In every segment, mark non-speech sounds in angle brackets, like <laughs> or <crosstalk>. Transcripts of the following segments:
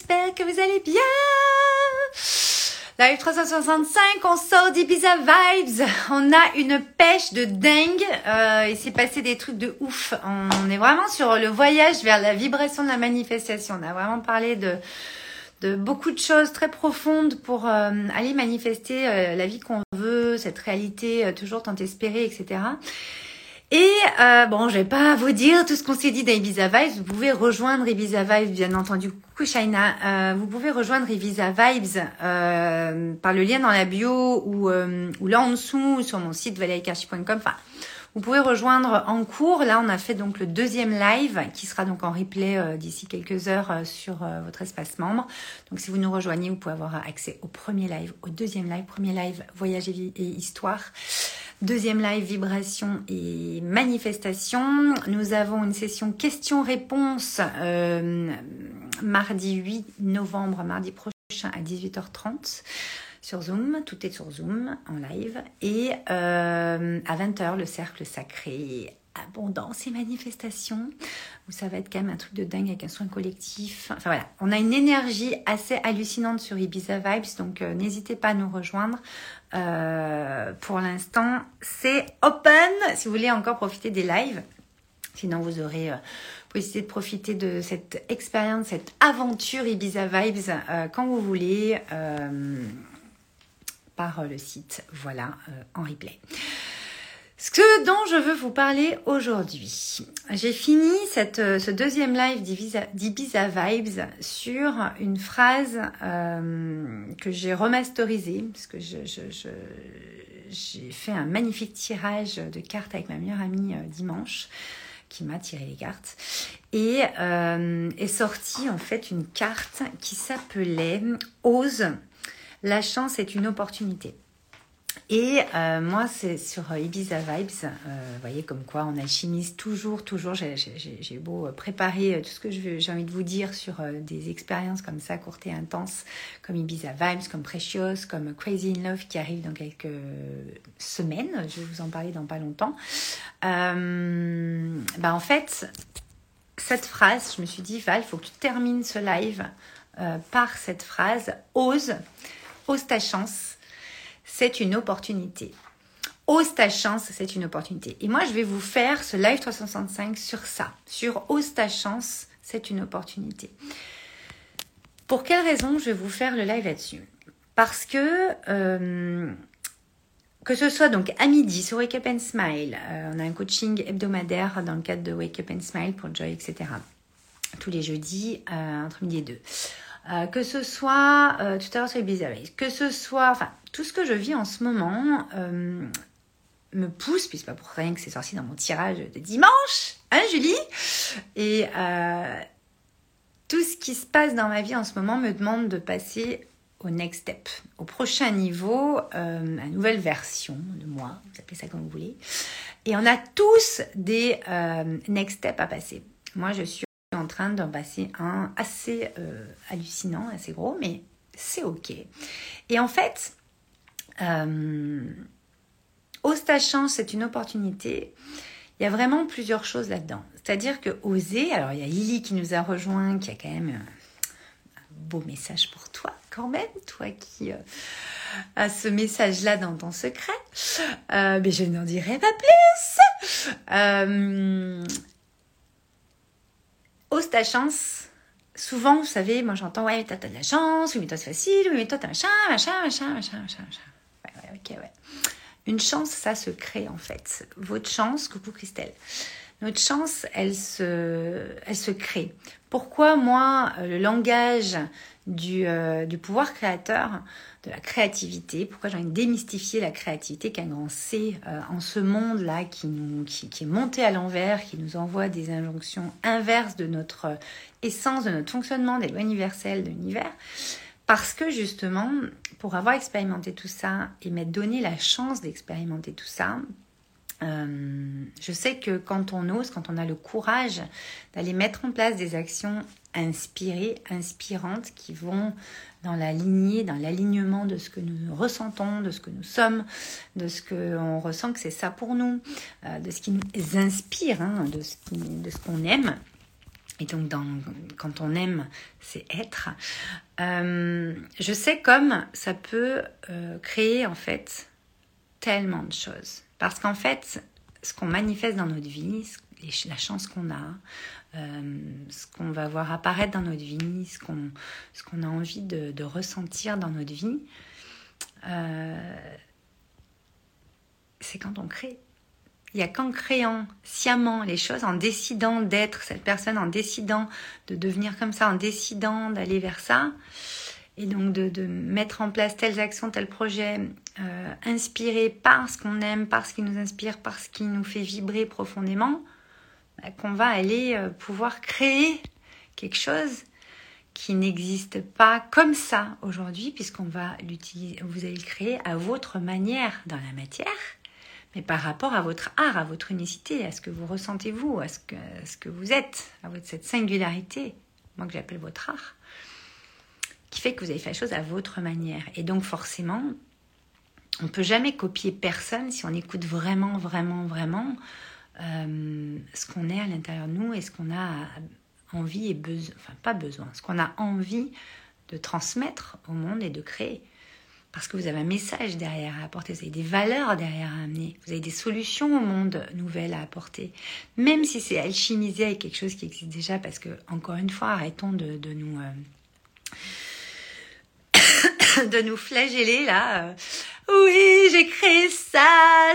j'espère que vous allez bien. Live 365, on sort d'Ibiza Vibes. On a une pêche de dingue. Euh, il s'est passé des trucs de ouf. On est vraiment sur le voyage vers la vibration de la manifestation. On a vraiment parlé de, beaucoup de choses très profondes pour euh, aller manifester euh, la vie qu'on veut, cette réalité euh, toujours tant espérée, etc. Et euh, bon, je vais pas vous dire tout ce qu'on s'est dit dans Ibiza Vibes. Vous pouvez rejoindre Ibiza Vibes, bien entendu. Coucou Shaina. Euh, vous pouvez rejoindre Ibiza Vibes euh, par le lien dans la bio ou, euh, ou là en dessous sur mon site valerikarchi.com. Enfin, vous pouvez rejoindre en cours. Là, on a fait donc le deuxième live qui sera donc en replay euh, d'ici quelques heures euh, sur votre espace membre. Donc, si vous nous rejoignez, vous pouvez avoir accès au premier live, au deuxième live, premier live voyage et, et histoire. Deuxième live, vibration et manifestation. Nous avons une session questions-réponses euh, mardi 8 novembre, mardi prochain à 18h30 sur Zoom. Tout est sur Zoom en live. Et euh, à 20h, le cercle sacré. Abondance et manifestation, où ça va être quand même un truc de dingue avec un soin collectif. Enfin voilà, on a une énergie assez hallucinante sur Ibiza Vibes, donc euh, n'hésitez pas à nous rejoindre. Euh, pour l'instant, c'est open si vous voulez encore profiter des lives. Sinon, vous aurez euh, possibilité de profiter de cette expérience, cette aventure Ibiza Vibes quand vous voulez par le site. Voilà, en replay. Ce dont je veux vous parler aujourd'hui. J'ai fini cette, euh, ce deuxième live d'Ibiza Vibes sur une phrase euh, que j'ai remasterisée, parce que j'ai fait un magnifique tirage de cartes avec ma meilleure amie euh, dimanche, qui m'a tiré les cartes, et est sortie en fait une carte qui s'appelait Ose, la chance est une opportunité. Et euh, moi, c'est sur euh, Ibiza Vibes, euh, vous voyez comme quoi on alchimise toujours, toujours. J'ai- beau préparer tout ce que j'ai envie de vous dire sur des expériences comme ça, courtes et intenses, comme Ibiza Vibes, comme Precious, comme Crazy in Love qui arrive dans quelques semaines. Je vais vous en parler dans pas longtemps. Euh, bah en fait, cette phrase, je me suis dit, Val, il faut que tu termines ce live par cette phrase Ose, ose ta chance c'est une opportunité. Ose ta chance, c'est une opportunité. Et moi, je vais vous faire ce live 365 sur ça, sur Ose ta chance, c'est une opportunité. Pour quelle raison je vais vous faire le live là-dessus? Parce que euh, que ce soit donc à midi sur Wake Up and Smile, euh, on a un coaching hebdomadaire dans le cadre de Wake Up and Smile pour Joy, etc. Tous les jeudis euh, entre midi et deux. Euh, que ce soit euh, tout à l'heure sur Ibiza Ways, que ce soit, enfin, tout ce que je vis en ce moment euh, me pousse, puis c'est pas pour rien que c'est sorti dans mon tirage de dimanche, hein Julie? Et tout ce qui se passe dans ma vie en ce moment me demande de passer au next step, au prochain niveau, à une nouvelle version de moi, vous appelez ça comme vous voulez. Et on a tous des next steps à passer. Moi, je suis train d'en passer un assez euh, hallucinant, assez gros, mais c'est ok. Et en fait, euh, ose ta chance, c'est une opportunité. Il y a vraiment plusieurs choses là-dedans. C'est-à-dire que oser, alors il y a Lily qui nous a rejoint, qui a quand même un beau message pour toi, quand même, toi qui euh, as ce message-là dans ton secret. Euh, mais je n'en dirai pas plus. Euh, ose ta chance. Souvent, vous savez, moi j'entends, ouais, mais t'as de la chance, oui, mais toi c'est facile, oui, mais toi t'as machin, machin, machin, machin, machin, machin. Ok, ouais. Une chance, ça se crée en fait. Votre chance, coucou Christelle. Notre chance, elle se, elle se crée. Pourquoi moi, euh, le langage du, euh, du pouvoir créateur, de la créativité, pourquoi j'ai envie de démystifier la créativité qu'un grand C euh, en ce monde-là qui, qui est monté à l'envers, qui nous envoie des injonctions inverses de notre euh, essence, de notre fonctionnement, des lois universelles de l'univers? Parce que justement, pour avoir expérimenté tout ça et m'être donné la chance d'expérimenter tout ça, euh, je sais que quand on ose, quand on a le courage d'aller mettre en place des actions inspirées, inspirantes, qui vont dans la lignée, dans l'alignement de ce que nous ressentons, de ce que nous sommes, de ce qu'on ressent que c'est ça pour nous, euh, de ce qui nous inspire, hein, de ce ce qu'on aime, et donc quand on aime, c'est être. Euh, je sais comme ça peut euh, créer en fait tellement de choses. Parce qu'en fait, ce qu'on manifeste dans notre vie, la chance qu'on a, euh, ce qu'on va voir apparaître dans notre vie, ce qu'on a envie de, de, ressentir dans notre vie, c'est quand on crée. Il n'y a qu'en créant sciemment les choses, en décidant d'être cette personne, en décidant de devenir comme ça, en décidant d'aller vers ça, et donc de, mettre en place telles actions, tels projets, euh, inspirés par ce qu'on aime, par ce qui nous inspire, par ce qui nous fait vibrer profondément, qu'on va aller euh, pouvoir créer quelque chose qui n'existe pas comme ça aujourd'hui, puisqu'on va l'utiliser, vous allez le créer à votre manière dans la matière mais par rapport à votre art, à votre unicité, à ce que vous ressentez vous, à ce que, ce que vous êtes, à cette singularité, moi que j'appelle votre art, qui fait que vous avez fait la chose à votre manière. Et donc forcément, on ne peut jamais copier personne si on écoute vraiment, vraiment, vraiment euh, ce qu'on est à l'intérieur de nous et ce qu'on a envie et besoin, enfin pas besoin, ce qu'on a envie de transmettre au monde et de créer. Parce que vous avez un message derrière à apporter, vous avez des valeurs derrière à amener, vous avez des solutions au monde nouvelles à apporter. Même si c'est alchimisé avec quelque chose qui existe déjà, parce que, encore une fois, arrêtons de, nous... Euh, <laughs> de nous flageller là. Euh, oui, j'ai créé ça,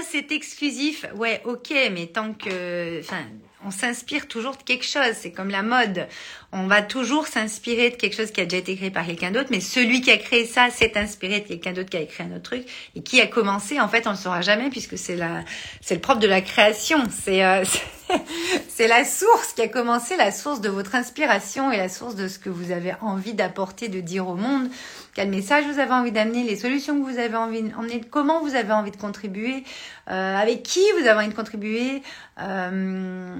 c'est exclusif. Ouais, ok, mais tant que, enfin, on s'inspire toujours de quelque chose. C'est comme la mode. On va toujours s'inspirer de quelque chose qui a déjà été créé par quelqu'un d'autre, mais celui qui a créé ça s'est inspiré de quelqu'un d'autre qui a écrit un autre truc et qui a commencé. En fait, on ne le saura jamais puisque c'est la, c'est le propre de la création. C'est, euh, <laughs> <laughs> c'est la source qui a commencé, la source de votre inspiration et la source de ce que vous avez envie d'apporter, de dire au monde. Quel message vous avez envie d'amener, les solutions que vous avez envie d'emmener, comment vous avez envie de contribuer, euh, avec qui vous avez envie de contribuer. Euh,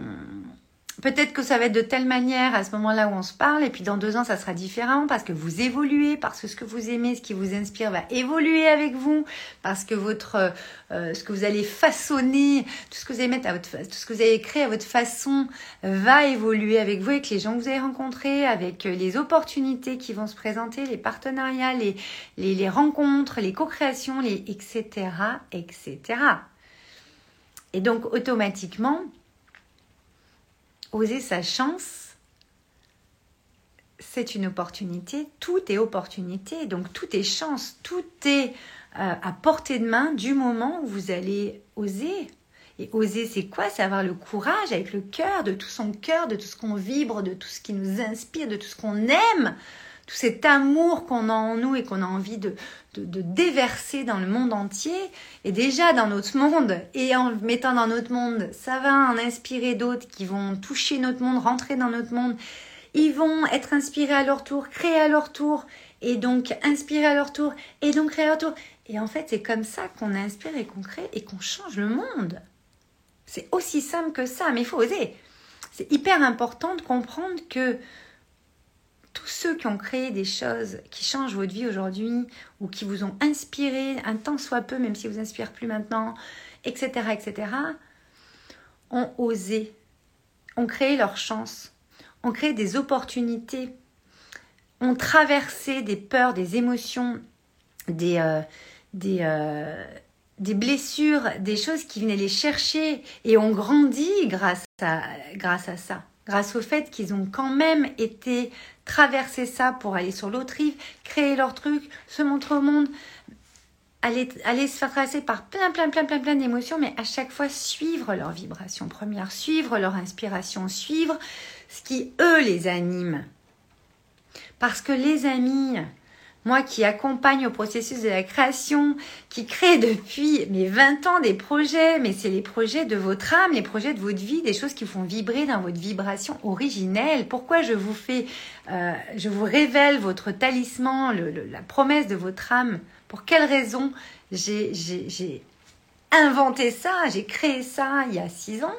Peut-être que ça va être de telle manière à ce moment-là où on se parle, et puis dans deux ans, ça sera différent parce que vous évoluez, parce que ce que vous aimez, ce qui vous inspire va évoluer avec vous, parce que votre, euh, ce que vous allez façonner, tout ce que vous allez mettre à votre, tout ce que vous allez créer à votre façon va évoluer avec vous, avec les gens que vous allez rencontrer, avec les opportunités qui vont se présenter, les partenariats, les, les, les rencontres, les co-créations, les etc., etc. Et donc automatiquement, oser sa chance, c'est une opportunité. Tout est opportunité, donc tout est chance, tout est euh, à portée de main du moment où vous allez oser. Et oser, c'est quoi? C'est avoir le courage avec le cœur, de tout son cœur, de tout ce qu'on vibre, de tout ce qui nous inspire, de tout ce qu'on aime, tout cet amour qu'on a en nous et qu'on a envie de, de, déverser dans le monde entier, et déjà dans notre monde, et en mettant dans notre monde, ça va en inspirer d'autres qui vont toucher notre monde, rentrer dans notre monde, ils vont être inspirés à leur tour, créer à leur tour, et donc inspirer à leur tour, et donc créer à leur tour. Et en fait, c'est comme ça qu'on inspire et qu'on crée et qu'on change le monde. C'est aussi simple que ça, mais il faut oser. C'est hyper important de comprendre que tous ceux qui ont créé des choses qui changent votre vie aujourd'hui ou qui vous ont inspiré un tant soit peu, même si vous inspirez plus maintenant, etc., etc., ont osé, ont créé leur chance, ont créé des opportunités, ont traversé des peurs, des émotions, des, euh, euh, blessures, des choses qui venaient les chercher et ont grandi grâce à ça grâce au fait qu'ils ont quand même été traverser ça pour aller sur l'autre rive, créer leur truc, se montrer au monde, aller, aller se faire traverser par plein, plein, plein, plein, plein d'émotions, mais à chaque fois suivre leur vibration première, suivre leur inspiration, suivre ce qui, eux, les anime. Parce que les amis, moi qui accompagne au processus de la création, qui crée depuis mes 20 ans des projets, mais c'est les projets de votre âme, les projets de votre vie, des choses qui font vibrer dans votre vibration originelle. Pourquoi je vous fais, euh, je vous révèle votre talisman, la promesse de votre âme? Pour quelle raison j'ai inventé ça, j'ai créé ça il y a 6 ans,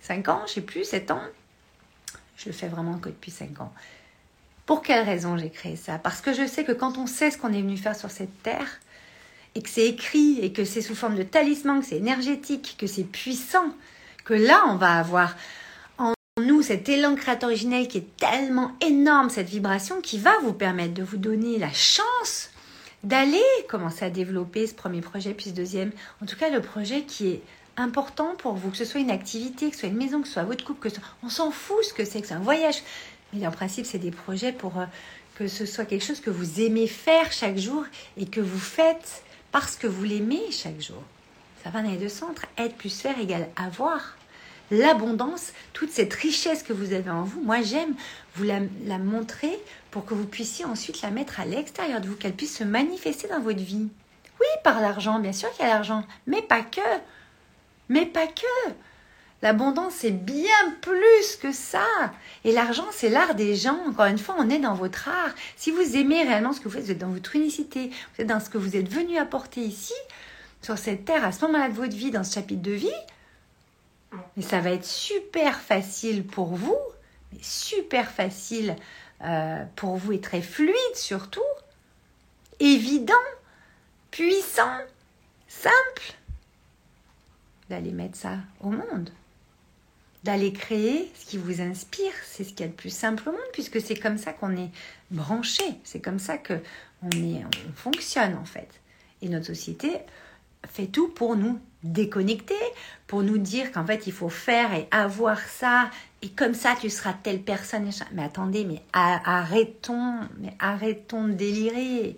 5 ans, je sais plus, 7 ans? Je le fais vraiment que depuis 5 ans. Pour quelle raison j'ai créé ça? Parce que je sais que quand on sait ce qu'on est venu faire sur cette terre, et que c'est écrit, et que c'est sous forme de talisman, que c'est énergétique, que c'est puissant, que là, on va avoir en nous cet élan créateur originel qui est tellement énorme, cette vibration qui va vous permettre de vous donner la chance d'aller commencer à développer ce premier projet, puis ce deuxième. En tout cas, le projet qui est important pour vous, que ce soit une activité, que ce soit une maison, que ce soit votre couple, que on s'en fout ce que c'est, que c'est un voyage. Mais en principe, c'est des projets pour euh, que ce soit quelque chose que vous aimez faire chaque jour et que vous faites parce que vous l'aimez chaque jour. Ça va dans les deux centres. Être plus faire égale avoir. L'abondance, toute cette richesse que vous avez en vous, moi j'aime vous la, la montrer pour que vous puissiez ensuite la mettre à l'extérieur de vous, qu'elle puisse se manifester dans votre vie. Oui, par l'argent, bien sûr qu'il y a l'argent, mais pas que. Mais pas que. L'abondance, c'est bien plus que ça. Et l'argent, c'est l'art des gens. Encore une fois, on est dans votre art. Si vous aimez réellement ce que vous faites, vous êtes dans votre unicité, vous êtes dans ce que vous êtes venu apporter ici, sur cette terre, à ce moment-là de votre vie, dans ce chapitre de vie, mais ça va être super facile pour vous, mais super facile euh, pour vous et très fluide surtout, évident, puissant, simple, d'aller mettre ça au monde d'aller créer ce qui vous inspire. C'est ce qu'il y a de plus simple au monde, puisque c'est comme ça qu'on est branché. C'est comme ça que on, est, on fonctionne en fait. Et notre société fait tout pour nous déconnecter, pour nous dire qu'en fait il faut faire et avoir ça, et comme ça tu seras telle personne. Mais attendez, mais arrêtons, mais arrêtons de délirer.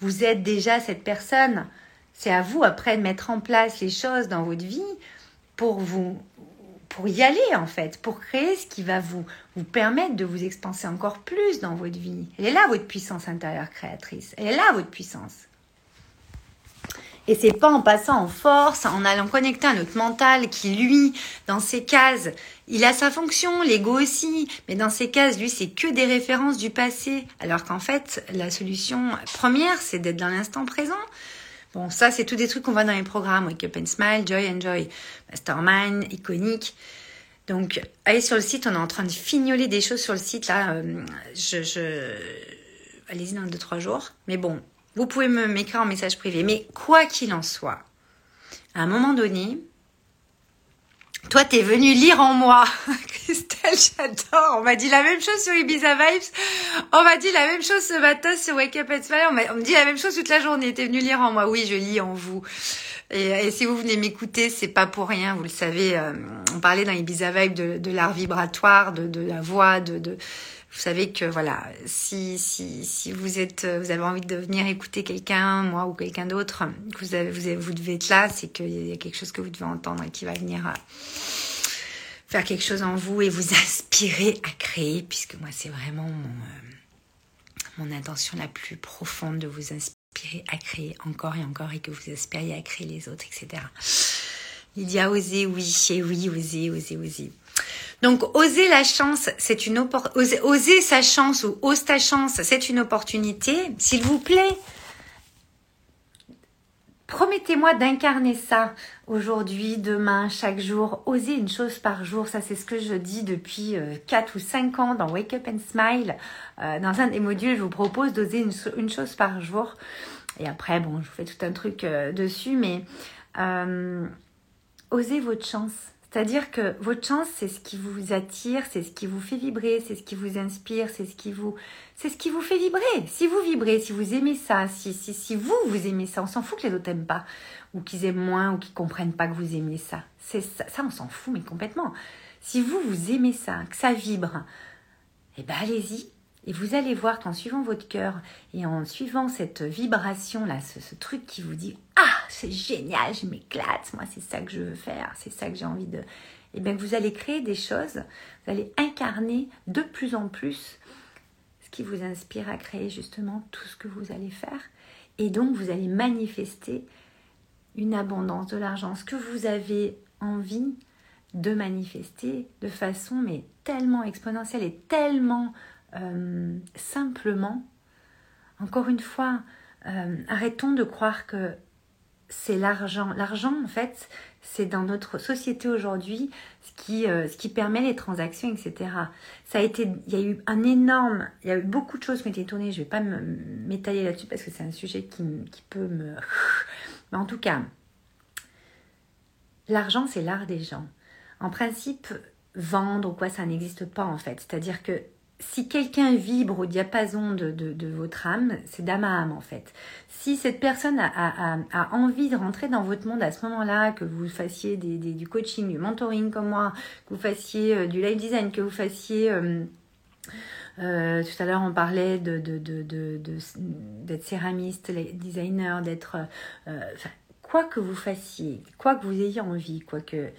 Vous êtes déjà cette personne. C'est à vous après de mettre en place les choses dans votre vie pour vous pour y aller en fait, pour créer ce qui va vous, vous permettre de vous expanser encore plus dans votre vie. Elle est là votre puissance intérieure créatrice. Elle est là votre puissance. Et c'est pas en passant en force, en allant connecter à notre mental qui, lui, dans ses cases, il a sa fonction, l'ego aussi, mais dans ses cases, lui, c'est que des références du passé. Alors qu'en fait, la solution première, c'est d'être dans l'instant présent. Bon, ça, c'est tous des trucs qu'on voit dans les programmes. Wake Up and Smile, Joy and Joy, Mastermind, Iconique. Donc, allez sur le site, on est en train de fignoler des choses sur le site, là. Euh, je, je... Allez-y dans deux, trois jours. Mais bon, vous pouvez me m'écrire en message privé. Mais quoi qu'il en soit, à un moment donné, toi, t'es venu lire en moi. <laughs> Christelle, j'adore. On m'a dit la même chose sur Ibiza Vibes. On m'a dit la même chose ce matin sur Wake Up and Smile. On, on, me dit la même chose toute la journée. T'es venu lire en moi. Oui, je lis en vous. Et, si vous venez m'écouter, c'est pas pour rien. Vous le savez, euh, on parlait dans Ibiza Vibes de, l'art vibratoire, de, la voix, de vous savez que voilà, si, si, vous êtes, vous avez envie de venir écouter quelqu'un, moi ou quelqu'un d'autre, vous, avez, vous, vous devez être là, c'est qu'il y a quelque chose que vous devez entendre et qui va venir euh, faire quelque chose en vous et vous <laughs> inspirer à créer, puisque moi c'est vraiment mon, euh, mon intention la plus profonde de vous inspirer à créer encore et encore et que vous aspiriez à créer les autres, etc. Lydia, osez, oui, et oui, osez, osez, osez. Donc, oser la chance, c'est une oser, sa chance ou ose ta chance, c'est une opportunité. S'il vous plaît, promettez-moi d'incarner ça aujourd'hui, demain, chaque jour. Oser une chose par jour, ça c'est ce que je dis depuis 4 euh, ou 5 ans dans Wake Up and Smile. Euh, dans un des modules, je vous propose d'oser une, chose par jour. Et après, bon, je vous fais tout un truc euh, dessus, mais osez votre chance. C'est-à-dire que votre chance, c'est ce qui vous attire, c'est ce qui vous fait vibrer, c'est ce qui vous inspire, c'est ce qui vous, c'est ce qui vous fait vibrer. Si vous vibrez, si vous aimez ça, si, si, si vous, vous aimez ça, on s'en fout que les autres n'aiment pas, ou qu'ils aiment moins, ou qu'ils comprennent pas que vous aimez ça. C'est ça, ça on s'en fout, mais complètement. Si vous, vous aimez ça, que ça vibre, eh ben allez-y, et vous allez voir qu'en suivant votre cœur et en suivant cette vibration-là, ce, truc qui vous dit Ah, c'est génial, je m'éclate, moi c'est ça que je veux faire, c'est ça que j'ai envie de. Et eh bien vous allez créer des choses, vous allez incarner de plus en plus ce qui vous inspire à créer justement tout ce que vous allez faire. Et donc vous allez manifester une abondance de l'argent, ce que vous avez envie de manifester de façon mais tellement exponentielle et tellement euh, simplement, encore une fois, euh, arrêtons de croire que c'est l'argent. L'argent, en fait, c'est dans notre société aujourd'hui ce qui, euh, permet les transactions, etc. Ça a été, il y a eu un énorme, il y a eu beaucoup de choses qui ont. Je ne vais pas m'étaler là-dessus parce que c'est un sujet qui, qui peut me. <laughs> Mais en tout cas, l'argent, c'est l'art des gens. En principe, vendre ou quoi, ça n'existe pas en fait. C'est-à-dire que si quelqu'un vibre au diapason de, de, votre âme, c'est d'âme à âme en fait. Si cette personne a, a, a, envie de rentrer dans votre monde à ce moment-là, que vous fassiez des, des, du coaching, du mentoring comme moi, que vous fassiez euh, du live design, que vous fassiez... Euh, euh, tout à l'heure, on parlait de, d'être céramiste, designer, d'être... quoi que vous fassiez, quoi que vous ayez envie, quoi que...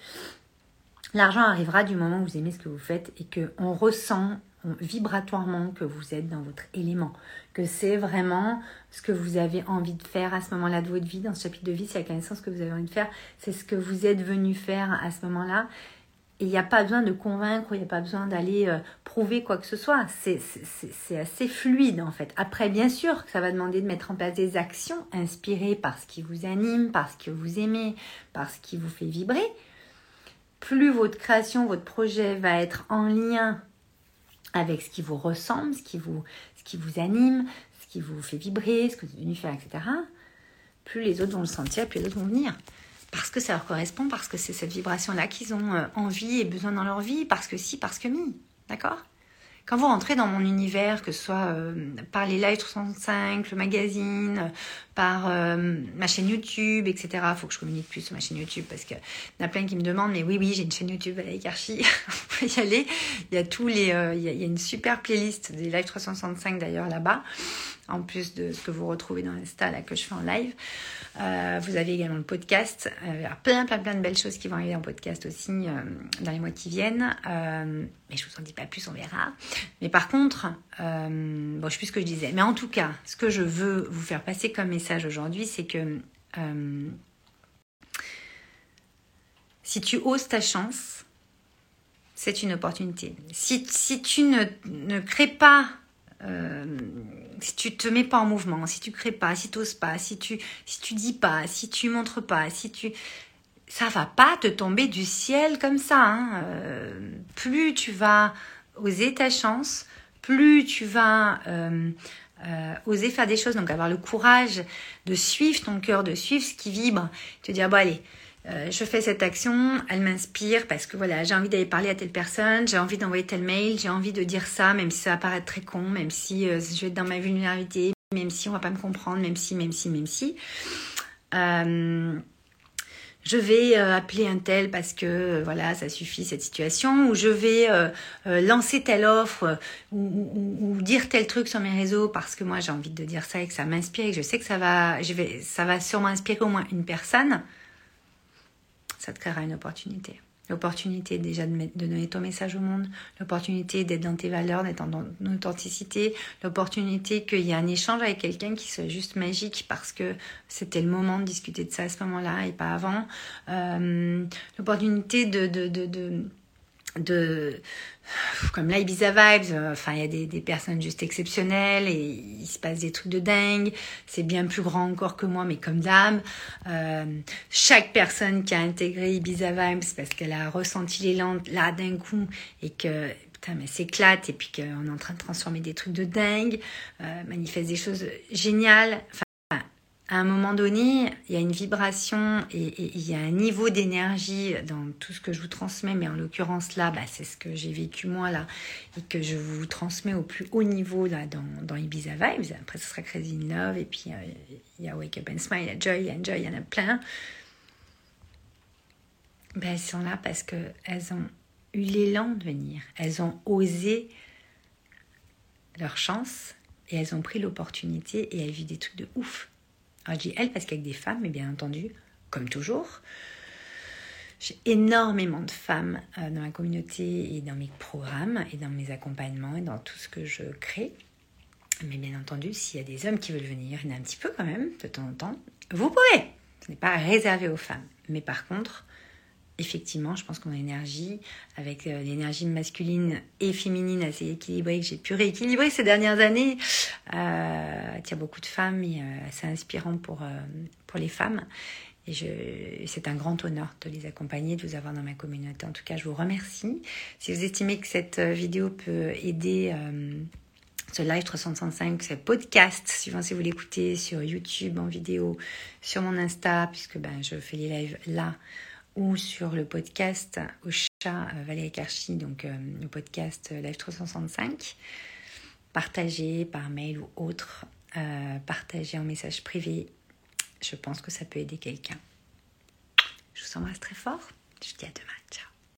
L'argent arrivera du moment où vous aimez ce que vous faites et qu'on ressent vibratoirement que vous êtes dans votre élément, que c'est vraiment ce que vous avez envie de faire à ce moment-là de votre vie, dans ce chapitre de vie, c'est la connaissance que vous avez envie de faire, c'est ce que vous êtes venu faire à ce moment-là. Et il n'y a pas besoin de convaincre, il n'y a pas besoin d'aller euh, prouver quoi que ce soit. C'est assez fluide en fait. Après, bien sûr, ça va demander de mettre en place des actions inspirées par ce qui vous anime, par ce que vous aimez, par ce qui vous fait vibrer. Plus votre création, votre projet va être en lien avec ce qui vous ressemble, ce qui vous, ce qui vous anime, ce qui vous fait vibrer, ce que vous êtes venu faire, etc., plus les autres vont le sentir, plus les autres vont venir. Parce que ça leur correspond, parce que c'est cette vibration-là qu'ils ont euh, envie et besoin dans leur vie, parce que si, parce que mi. D'accord? Quand vous rentrez dans mon univers, que ce soit euh, par les lives 365, le magazine, par euh, ma chaîne YouTube, etc. Il faut que je communique plus sur ma chaîne YouTube parce qu'il y en a plein qui me demandent, mais oui, oui, j'ai une chaîne YouTube avec Archie, vous <laughs> pouvez y aller. Il y a tous les, euh, il, y a, une super playlist des lives 365 d'ailleurs là-bas en plus de ce que vous retrouvez dans l'Insta là, que je fais en live. Euh, vous avez également le podcast. Euh, il y a plein, plein, plein de belles choses qui vont arriver en podcast aussi euh, dans les mois qui viennent. mais je vous en dis pas plus, on verra. Mais par contre, bon, je sais plus ce que je disais. Mais en tout cas, ce que je veux vous faire passer comme message aujourd'hui, c'est que si tu oses ta chance, c'est une opportunité. Si, si tu ne, ne crées pas euh, si tu te mets pas en mouvement, si tu crées pas, si tu n'oses pas, si tu si dis pas, si tu montres pas, si tu ça va pas te tomber du ciel comme ça. Hein. Euh, plus tu vas oser ta chance, plus tu vas euh, oser faire des choses, donc avoir le courage de suivre ton cœur, de suivre ce qui vibre, te dire bon allez, euh, je fais cette action, elle m'inspire parce que voilà, j'ai envie d'aller parler à telle personne, j'ai envie d'envoyer tel mail, j'ai envie de dire ça, même si ça va paraître très con, même si euh, je vais être dans ma vulnérabilité, même si on va pas me comprendre, même si, même si, même si. Euh, je vais appeler un tel parce que voilà, ça suffit cette situation, ou je vais lancer telle offre ou, dire tel truc sur mes réseaux parce que moi j'ai envie de dire ça et que ça m'inspire et que je sais que ça va sûrement inspirer au moins une personne ça te créera une opportunité. L'opportunité déjà de, donner ton message au monde, l'opportunité d'être dans tes valeurs, d'être en authenticité, l'opportunité qu'il y ait un échange avec quelqu'un qui soit juste magique parce que c'était le moment de discuter de ça à ce moment-là et pas avant. Euh, l'opportunité de, de de comme là Ibiza Vibes, euh, enfin il y a des, des, personnes juste exceptionnelles et il se passe des trucs de dingue. C'est bien plus grand encore que moi, mais comme d'âme. Euh, chaque personne qui a intégré Ibiza Vibes parce qu'elle a ressenti l'élan là d'un coup et que putain mais s'éclate et puis qu'on est en train de transformer des trucs de dingue, euh, manifeste des choses géniales. Enfin, à un moment donné, il y a une vibration et, il y a un niveau d'énergie dans tout ce que je vous transmets, mais en l'occurrence là, bah, c'est ce que j'ai vécu moi là et que je vous transmets au plus haut niveau là dans, Ibiza Vibes. Après, ce sera Crazy in Love et puis euh, il y a Wake Up and Smile, il y a Joy, il y a Enjoy, il y en a plein. Ben, elles sont là parce qu'elles ont eu l'élan de venir. Elles ont osé leur chance et elles ont pris l'opportunité et elles vivent des trucs de ouf. Alors je dis elle parce qu'avec des femmes, mais bien entendu, comme toujours, j'ai énormément de femmes euh, dans ma communauté et dans mes programmes et dans mes accompagnements et dans tout ce que je crée. Mais bien entendu, s'il y a des hommes qui veulent venir, il y en a un petit peu quand même, de temps en temps, vous pouvez. Ce n'est pas réservé aux femmes. Mais par contre, effectivement, je pense qu'on a énergie, avec euh, l'énergie masculine et féminine assez équilibrée, que j'ai pu rééquilibrer ces dernières années, euh, attire beaucoup de femmes et euh, assez inspirant pour, euh, pour les femmes. Et c'est un grand honneur de les accompagner, de vous avoir dans ma communauté. En tout cas, je vous remercie. Si vous estimez que cette vidéo peut aider ce live 365, ce podcast, suivant si vous l'écoutez sur YouTube en vidéo, sur mon Insta, puisque ben, je fais les lives là ou sur le podcast Valérie Karchi, donc le podcast Live 365. Partagez par mail ou autre, partagez en message privé. Je pense que ça peut aider quelqu'un. Je vous embrasse très fort. Je vous dis à demain.